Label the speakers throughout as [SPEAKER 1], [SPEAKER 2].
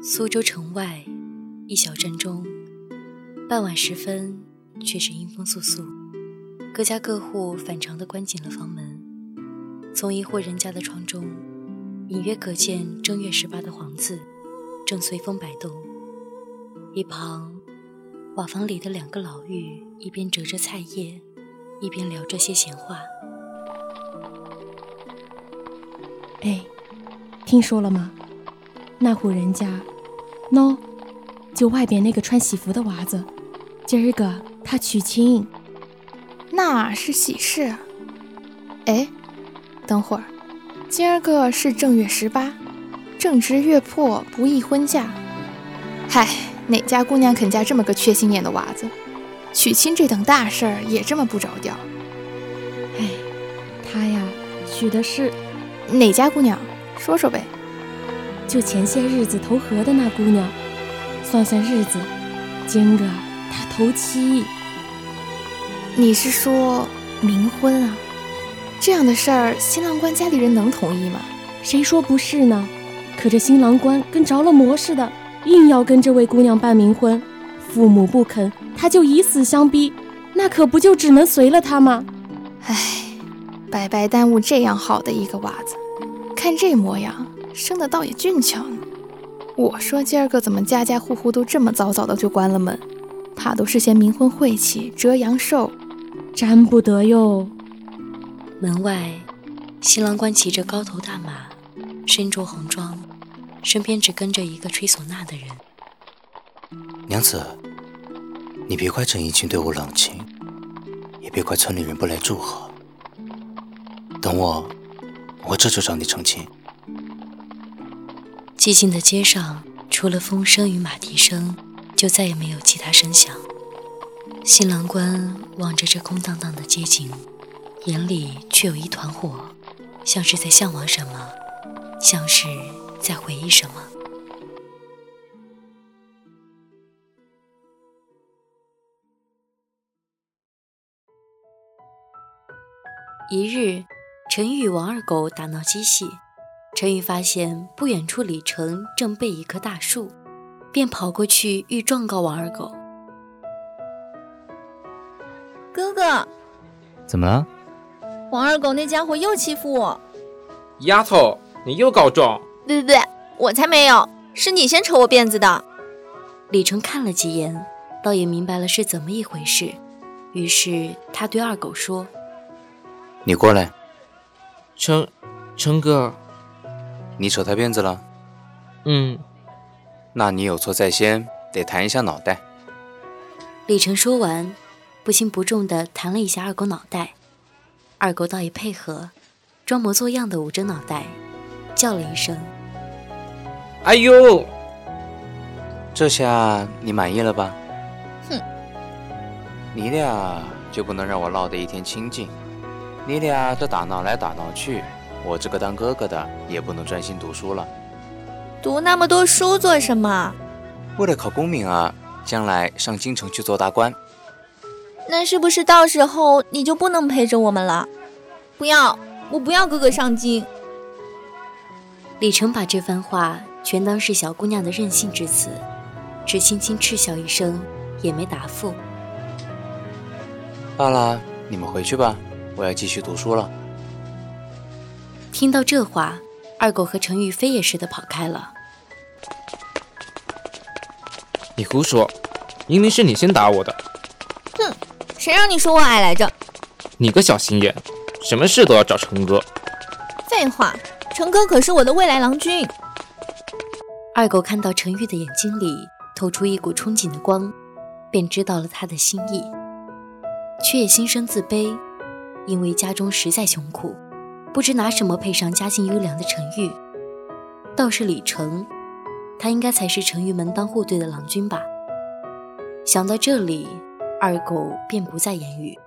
[SPEAKER 1] 苏州城外一小镇中，傍晚时分，却是阴风簌簌，各家各户反常的关紧了房门。从一户人家的窗中，隐约可见正月十八的黄字正随风摆动。一旁瓦房里的两个老妪一边折着菜叶，一边聊着些闲话。
[SPEAKER 2] 哎，听说了吗？那户人家，喏，就外边那个穿喜服的娃子，今儿个他娶亲，
[SPEAKER 3] 那是喜事。哎，等会儿，今儿个是正月十八，正值月破，不宜婚嫁。嗨，哪家姑娘肯嫁这么个缺心眼的娃子？娶亲这等大事儿也这么不着调？
[SPEAKER 2] 哎，他呀，娶的是
[SPEAKER 3] 哪家姑娘？说说呗。
[SPEAKER 2] 就前些日子投河的那姑娘，算算日子，今个她头七。
[SPEAKER 3] 你是说冥婚啊？这样的事儿，新郎官家里人能同意吗？
[SPEAKER 2] 谁说不是呢？可这新郎官跟着了魔似的，硬要跟这位姑娘办冥婚，父母不肯，他就以死相逼，那可不就只能随了他吗？
[SPEAKER 3] 唉，白白耽误这样好的一个娃子，看这模样。生的倒也俊俏呢。我说今儿个怎么家家户户都这么早早的就关了门，怕都是些冥婚晦气，折阳寿，
[SPEAKER 2] 沾不得哟。
[SPEAKER 1] 门外，新郎官骑着高头大马，身着红装，身边只跟着一个吹唢呐的人。
[SPEAKER 4] 娘子，你别怪郑怡清对我冷清，也别怪村里人不来祝贺。等我，我这就找你成亲。
[SPEAKER 1] 寂静的街上，除了风声与马蹄声，就再也没有其他声响。新郎官望着这空荡荡的街景，眼里却有一团火，像是在向往什么，像是在回忆什么。一日，陈玉王二狗打闹嬉戏。陈宇发现不远处李成正背一棵大树，便跑过去欲状告王二狗。
[SPEAKER 5] 哥哥，
[SPEAKER 6] 怎么了？
[SPEAKER 5] 王二狗那家伙又欺负我。
[SPEAKER 7] 丫头，你又告状？
[SPEAKER 5] 对对对，我才没有，是你先扯我辫子的。
[SPEAKER 1] 李成看了几眼，倒也明白了是怎么一回事，于是他对二狗说：“
[SPEAKER 4] 你过来。”
[SPEAKER 7] 成，成哥。
[SPEAKER 4] 你扯他辫子了？
[SPEAKER 7] 嗯，
[SPEAKER 4] 那你有错在先，得弹一下脑袋。
[SPEAKER 1] 李成说完，不轻不重地弹了一下二狗脑袋。二狗倒也配合，装模作样的捂着脑袋，叫了一声：“
[SPEAKER 7] 哎呦！”
[SPEAKER 4] 这下你满意了吧？
[SPEAKER 5] 哼，
[SPEAKER 4] 你俩就不能让我落得一天清静？你俩这打闹来打闹去。我这个当哥哥的也不能专心读书了，
[SPEAKER 5] 读那么多书做什么？
[SPEAKER 4] 为了考功名啊，将来上京城去做大官。
[SPEAKER 5] 那是不是到时候你就不能陪着我们了？不要，我不要哥哥上京。
[SPEAKER 1] 李成把这番话全当是小姑娘的任性之词，只轻轻嗤笑一声，也没答复。
[SPEAKER 4] 罢了，你们回去吧，我要继续读书了。
[SPEAKER 1] 听到这话，二狗和陈玉飞也似的跑开了。
[SPEAKER 7] 你胡说，明明是你先打我的。
[SPEAKER 5] 哼，谁让你说我矮来着？
[SPEAKER 7] 你个小心眼，什么事都要找成哥。
[SPEAKER 5] 废话，成哥可是我的未来郎君。
[SPEAKER 1] 二狗看到程玉的眼睛里透出一股憧憬的光，便知道了他的心意，却也心生自卑，因为家中实在穷苦。不知拿什么配上家境优良的陈玉，倒是李成，他应该才是陈玉门当户对的郎君吧。想到这里，二狗便不再言语。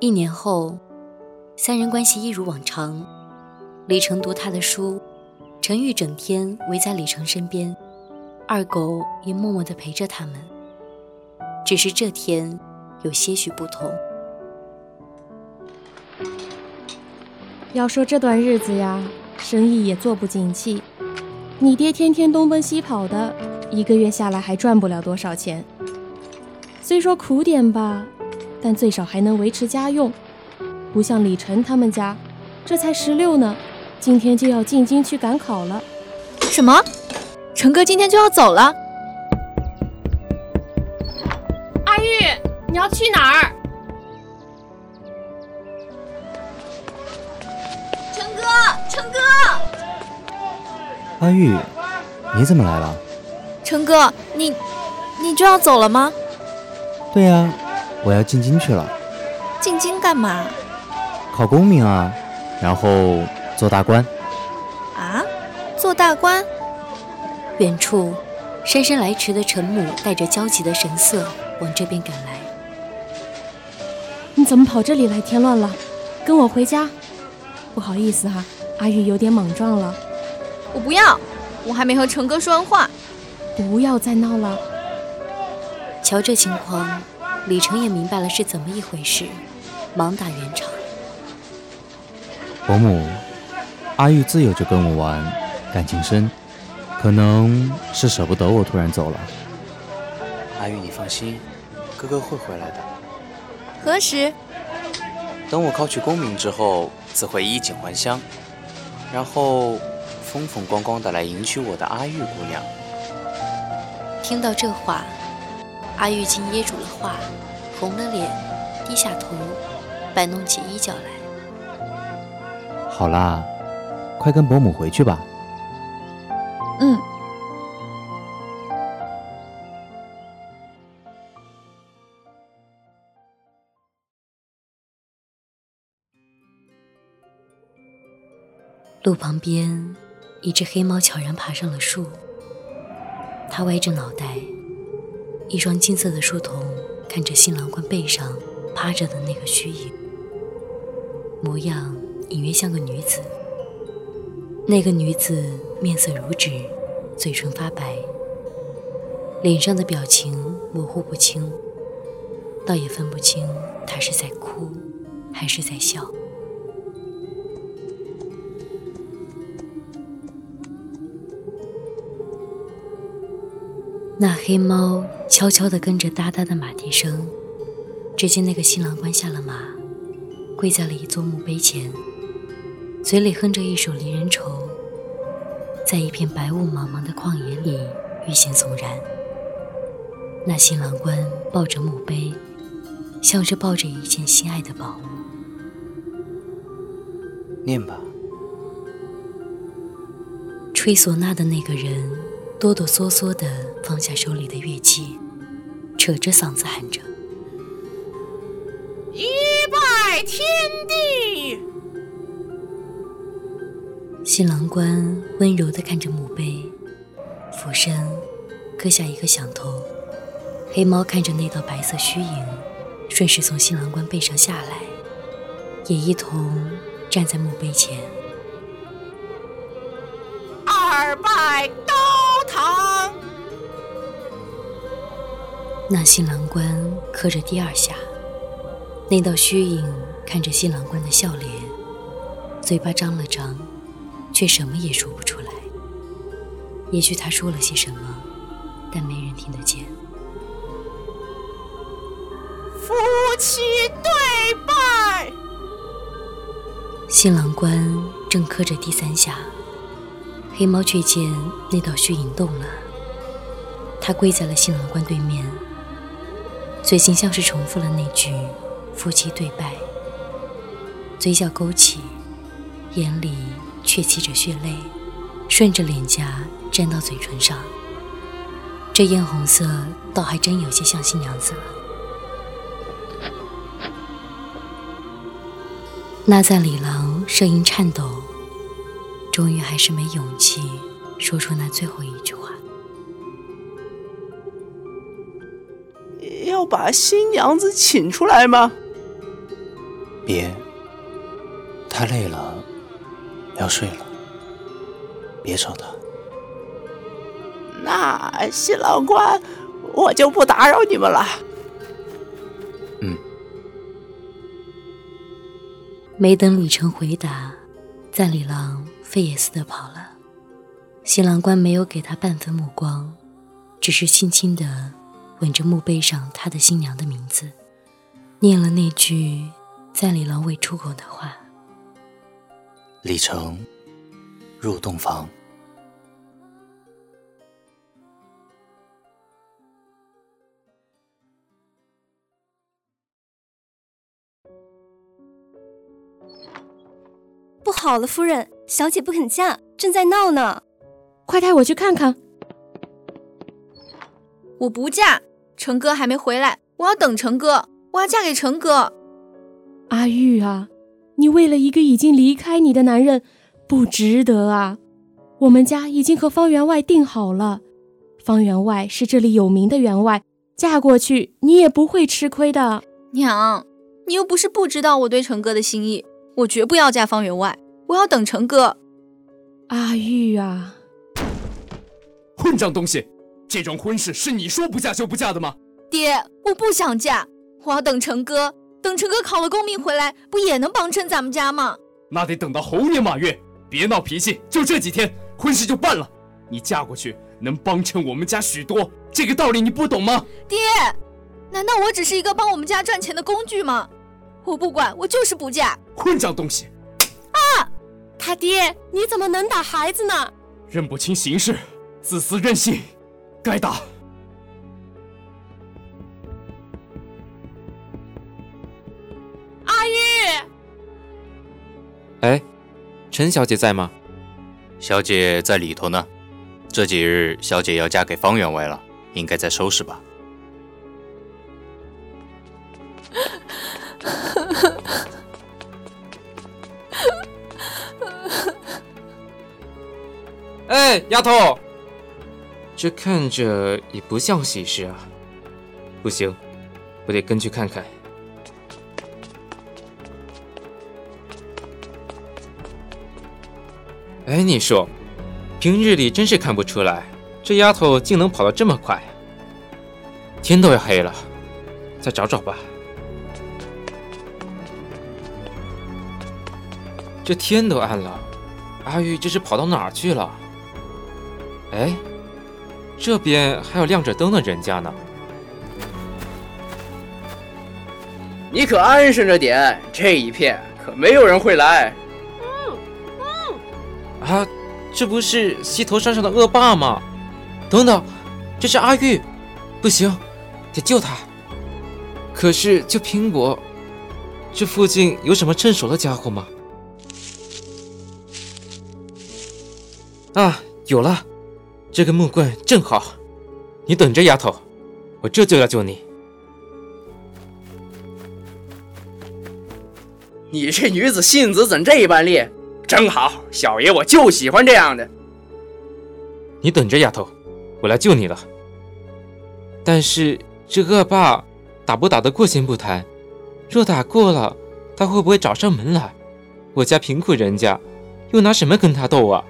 [SPEAKER 1] 一年后，三人关系一如往常，李成读他的书。陈玉整天围在李成身边，二狗也默默地陪着他们。只是这天，有些许不同。
[SPEAKER 2] 要说这段日子呀，生意也做不景气，你爹天天东奔西跑的，一个月下来还赚不了多少钱。虽说苦点吧，但最少还能维持家用，不像李晨他们家，这才十六呢，今天就要进京去赶考了。
[SPEAKER 3] 什么？成哥今天就要走了？
[SPEAKER 2] 阿玉，你要去哪儿？
[SPEAKER 5] 成哥，成哥，
[SPEAKER 4] 阿玉，你怎么来了？
[SPEAKER 3] 成哥，你你就要走了吗？
[SPEAKER 4] 对呀，我要进京去了，
[SPEAKER 3] 进京干嘛？
[SPEAKER 4] 考功名啊，然后做大官。
[SPEAKER 3] 啊？做大官？
[SPEAKER 1] 远处，姗姗来迟的陈母带着焦急的神色往这边赶来。
[SPEAKER 2] 你怎么跑这里来添乱了？跟我回家。不好意思哈、阿玉有点莽撞了，
[SPEAKER 3] 我不要，我还没和成哥说完话。
[SPEAKER 2] 不要再闹了。
[SPEAKER 1] 瞧这情况，李成也明白了是怎么一回事，忙打圆场。
[SPEAKER 4] 伯母，阿玉自幼就跟我玩，感情深，可能是舍不得我突然走了。阿玉，你放心，哥哥会回来的。
[SPEAKER 3] 何时？
[SPEAKER 4] 等我考取功名之后，自会衣锦还乡，然后风风光光的来迎娶我的阿玉姑娘。
[SPEAKER 1] 听到这话，阿玉竟噎住了话，红了脸，低下头，摆弄起衣角来。
[SPEAKER 4] 好啦，快跟伯母回去吧。
[SPEAKER 3] 嗯。
[SPEAKER 1] 路旁边，一只黑猫悄然爬上了树。它歪着脑袋，一双金色的书瞳看着新郎官背上趴着的那个虚影，模样隐约像个女子。那个女子面色如纸，嘴唇发白，脸上的表情模糊不清，倒也分不清她是在哭还是在笑。那黑猫悄悄地跟着哒哒的马蹄声，只见那个新郎官下了马，跪在了一座墓碑前，嘴里哼着一首离人愁，在一片白雾茫茫的旷野里欲行悚然。那新郎官抱着墓碑，像是抱着一件心爱的宝物。
[SPEAKER 4] 念吧。
[SPEAKER 1] 吹唢呐的那个人哆哆嗦嗦地放下手里的乐器，扯着嗓子喊着。
[SPEAKER 2] 一拜天地。
[SPEAKER 1] 新郎官温柔地看着墓碑，俯身磕下一个响头。黑猫看着那道白色虚影，顺势从新郎官背上下来，也一同站在墓碑前。
[SPEAKER 2] 二拜高堂。
[SPEAKER 1] 那新郎官磕着第二下，那道虚影看着新郎官的笑脸，嘴巴张了张，却什么也说不出来。也许他说了些什么，但没人听得见。
[SPEAKER 2] 夫妻对拜。
[SPEAKER 1] 新郎官正磕着第三下，黑猫却见那道虚影动了，他跪在了新郎官对面，嘴型像是重复了那句“夫妻对拜”，嘴角勾起，眼里却起着血泪，顺着脸颊沾到嘴唇上。这艳红色倒还真有些像新娘子了。那在里郎声音颤抖，终于还是没勇气说出那最后一句话。
[SPEAKER 6] 要把新娘子请出来吗？
[SPEAKER 4] 别，太累了，要睡了别吵他。
[SPEAKER 6] 那新郎官我就不打扰你们了。嗯。
[SPEAKER 1] 没等李晨回答赞里郎费也似的跑了。新郎官没有给他半分目光只是轻轻的吻着墓碑上他的新娘的名字念了那句赞里郎未出口的话。
[SPEAKER 4] 李成，入洞房。”
[SPEAKER 8] 不好了，夫人，小姐不肯嫁，正在闹呢。
[SPEAKER 2] 快带我去看看。
[SPEAKER 5] 我不嫁，成哥还没回来，我要等成哥，我要嫁给成哥。
[SPEAKER 2] 阿玉啊，你为了一个已经离开你的男人，不值得啊！我们家已经和方员外定好了，方员外是这里有名的员外，嫁过去你也不会吃亏的。
[SPEAKER 5] 娘，你又不是不知道我对成哥的心意。我绝不要嫁方员外，我要等成哥。
[SPEAKER 2] 阿玉啊，
[SPEAKER 9] 混账东西！这桩婚事是你说不嫁就不嫁的吗？
[SPEAKER 5] 爹，我不想嫁，我要等成哥。等陈哥考了功名回来，不也能帮衬咱们家吗？
[SPEAKER 9] 那得等到猴年马月。别闹脾气，就这几天，婚事就办了。你嫁过去能帮衬我们家许多，这个道理你不懂吗？
[SPEAKER 5] 爹，难道我只是一个帮我们家赚钱的工具吗？我不管，我就是不嫁！
[SPEAKER 9] 混账东西！
[SPEAKER 2] 啊，他爹，你怎么能打孩子呢？
[SPEAKER 9] 认不清形势，自私任性，该打！
[SPEAKER 2] 玉，
[SPEAKER 7] 哎，陈小姐在吗？
[SPEAKER 4] 小姐在里头呢。这几日，小姐要嫁给方员外了，应该在收拾吧。
[SPEAKER 7] 哎，丫头，这看着也不像喜事啊！不行，我得跟去看看。哎，你说，平日里真是看不出来，这丫头竟能跑得这么快。天都要黑了，再找找吧。这天都暗了，阿玉这是跑到哪儿去了？哎，这边还有亮着灯的人家呢。
[SPEAKER 6] 你可安生着点，这一片可没有人会来。
[SPEAKER 7] 这不是西头山上的恶霸吗？等等，这是阿玉，不行，得救他。可是救苹果，这附近有什么趁手的家伙吗？啊，有了。这根木棍正好，你等着，丫头，我这就要救你。
[SPEAKER 6] 你这女子性子怎这般烈？真好，小爷我就喜欢这样的。
[SPEAKER 7] 你等着，丫头，我来救你了。但是这恶霸打不打得过先不谈，若打过了，他会不会找上门来？我家贫苦人家，又拿什么跟他斗啊？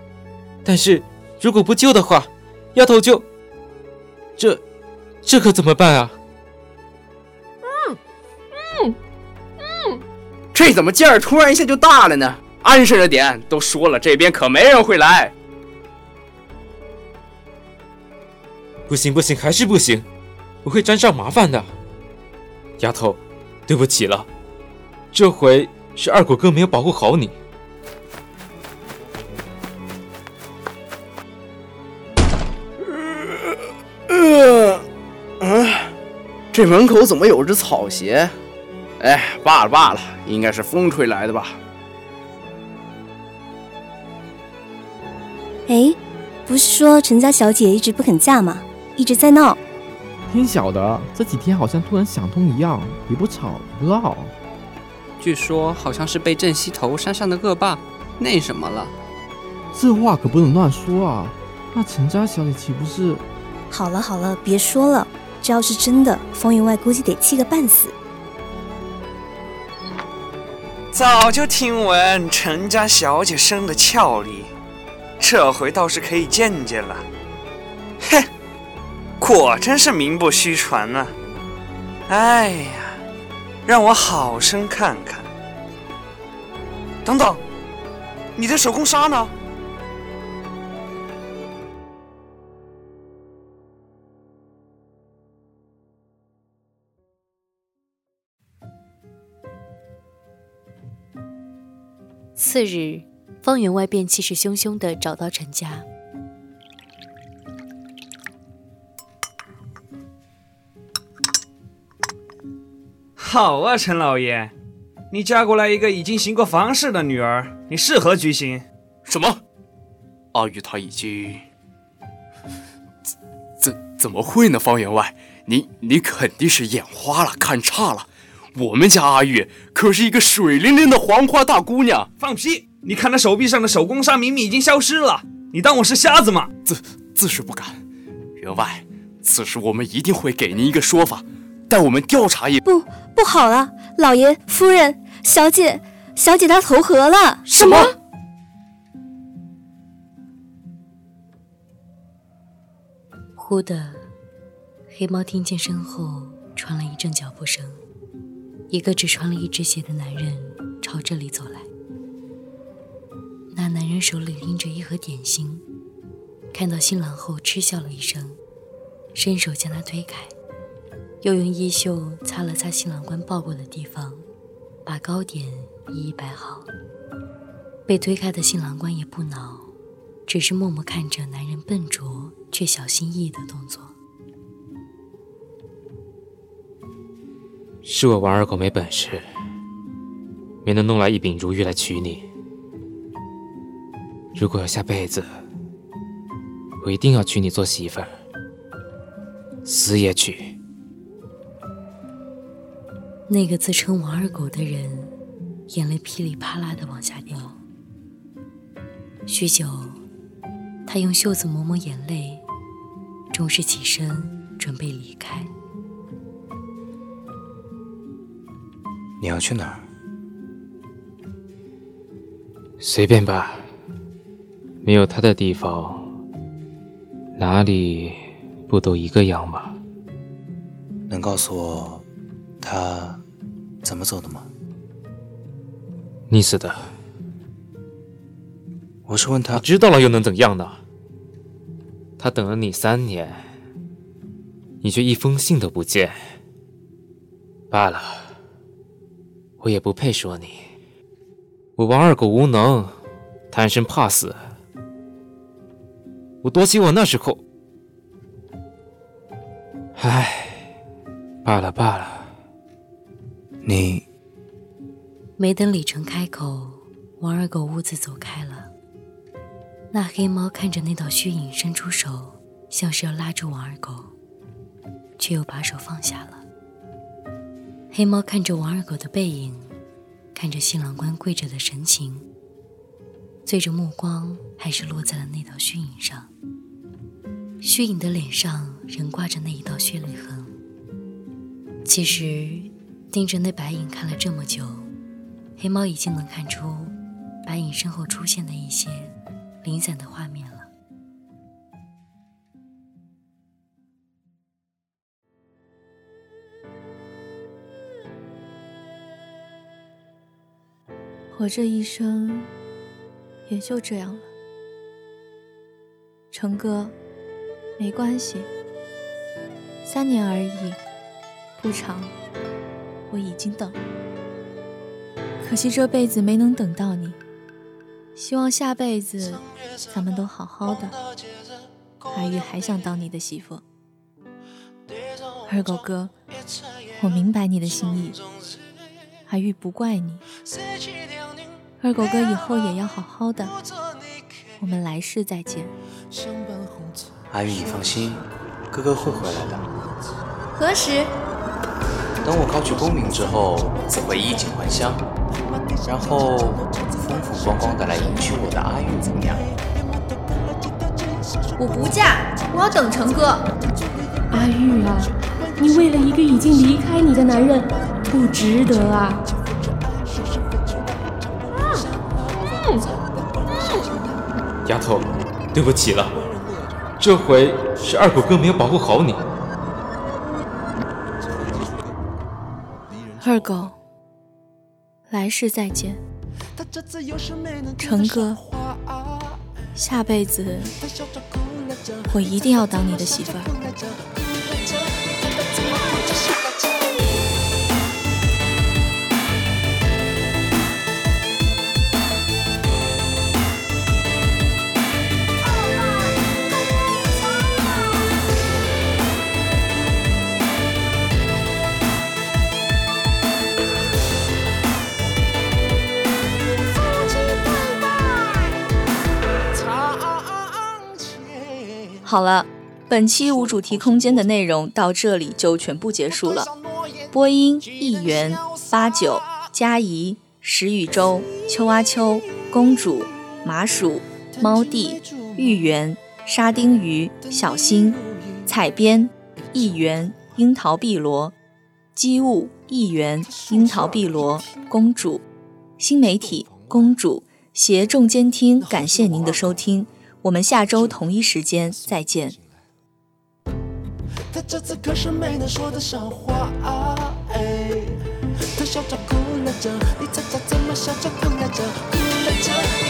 [SPEAKER 7] 但是如果不救的话，丫头就，这，这可怎么办啊？
[SPEAKER 2] 嗯，嗯，嗯，
[SPEAKER 6] 这怎么劲儿突然一下就大了呢？安生着点，都说了，这边可没人会来。
[SPEAKER 7] 不行不行，还是不行，我会沾上麻烦的。丫头，对不起了，这回是二狗哥没有保护好你。
[SPEAKER 6] 这门口怎么有只草鞋？哎，罢了罢了，应该是风吹来的吧。
[SPEAKER 8] 哎，不是说陈家小姐一直不肯嫁吗？一直在闹。
[SPEAKER 10] 听小的，这几天好像突然想通一样，也不吵也不闹。
[SPEAKER 11] 据说好像是被镇西头山上的恶霸那什么了。
[SPEAKER 10] 这话可不能乱说啊！那陈家小姐岂不是……
[SPEAKER 8] 好了好了，别说了。这要是真的，方员外估计得气个半死。
[SPEAKER 12] 早就听闻陈家小姐生的俏丽，这回倒是可以见见了。嘿，果真是名不虚传呢。哎呀，让我好生看看。等等，你的手工纱呢？
[SPEAKER 1] 次日，方员外便气势汹汹地找到陈家。
[SPEAKER 12] 好啊，陈老爷，你嫁过来一个已经行过房事的女儿，你是何居心。
[SPEAKER 9] 什么？阿玉她已经……怎怎怎么会呢？方员外，你你肯定是眼花了，看差了。我们家阿玉可是一个水灵灵的黄花大姑娘。
[SPEAKER 12] 放屁！你看他手臂上的手工纱明明已经消失了，你当我是瞎子吗？
[SPEAKER 9] 自自是不敢。员外，此事我们一定会给您一个说法。待我们调查一
[SPEAKER 8] 不不好了，老爷、夫人、小姐，小姐她投河了！
[SPEAKER 9] 什么？
[SPEAKER 1] 忽的，黑猫听见身后传来一阵脚步声，一个只穿了一只鞋的男人朝这里走来。那男人手里拎着一盒点心，看到新郎后嗤笑了一声，伸手将他推开。又用衣袖擦了擦新郎官抱过的地方，把糕点一一摆好。被推开的新郎官也不恼，只是默默看着男人笨拙却小心翼翼的动作。
[SPEAKER 7] 是我王二狗没本事，没能弄来一柄如玉来娶你。如果有下辈子，我一定要娶你做媳妇儿，死也娶。
[SPEAKER 1] 那个自称王二狗的人，眼泪噼里啪啦的往下掉。许久，他用袖子抹抹眼泪，终是起身准备离开。
[SPEAKER 4] 你要去哪儿？
[SPEAKER 7] 随便吧，没有他的地方，哪里不都一个样吗？
[SPEAKER 4] 能告诉我？他怎么走的吗？
[SPEAKER 7] 溺死的。
[SPEAKER 4] 我是问他，
[SPEAKER 7] 知道了又能怎样呢？他等了你三年，你却一封信都不见。罢了，我也不配说你。我王二狗无能，贪生怕死。我多希望那时候……唉，罢了罢了。
[SPEAKER 4] 你
[SPEAKER 1] 没等李成开口，王二狗兀自走开了。那黑猫看着那道虚影，伸出手，像是要拉住王二狗，却又把手放下了。黑猫看着王二狗的背影，看着新郎官跪着的神情，最着目光还是落在了那道虚影上。虚影的脸上仍挂着那一道血泪痕。其实。盯着那白影看了这么久，黑猫已经能看出白影身后出现的一些零散的画面了。
[SPEAKER 5] 我这一生也就这样了，成哥，没关系，三年而已，不长。我已经等，可惜这辈子没能等到你。希望下辈子咱们都好好的。阿玉还想当你的媳妇。二狗哥，我明白你的心意，阿玉不怪你。二狗哥以后也要好好的，我们来世再见。
[SPEAKER 4] 阿玉，你放心，哥哥会回来的。
[SPEAKER 13] 何时？
[SPEAKER 4] 等我考取功名之后，自会衣锦还乡，然后风风光光的来迎娶我的阿玉，怎么样？
[SPEAKER 13] 我不嫁，我要等成哥。
[SPEAKER 2] 阿玉啊，你为了一个已经离开你的男人，不值得啊！
[SPEAKER 7] 丫头，对不起了，这回是二狗哥没有保护好你。
[SPEAKER 5] 二狗，来世再见。
[SPEAKER 3] 成哥，下辈子我一定要当你的媳妇儿。
[SPEAKER 5] 好了，本期无主题空间的内容到这里就全部结束了。播音：一元、八九、佳怡、石宇洲、秋阿秋、公主、麻薯、猫弟、玉圆、沙丁鱼、小新、采编：一元、樱桃碧螺、机务：一元、樱桃碧螺、公主、新媒体：公主。携众监听，感谢您的收听。我们下周同一时间再见。
[SPEAKER 14] 他这次可是没能说的笑话，啊哎，他笑着哭了着，你猜猜怎么笑着哭了着，哭了着。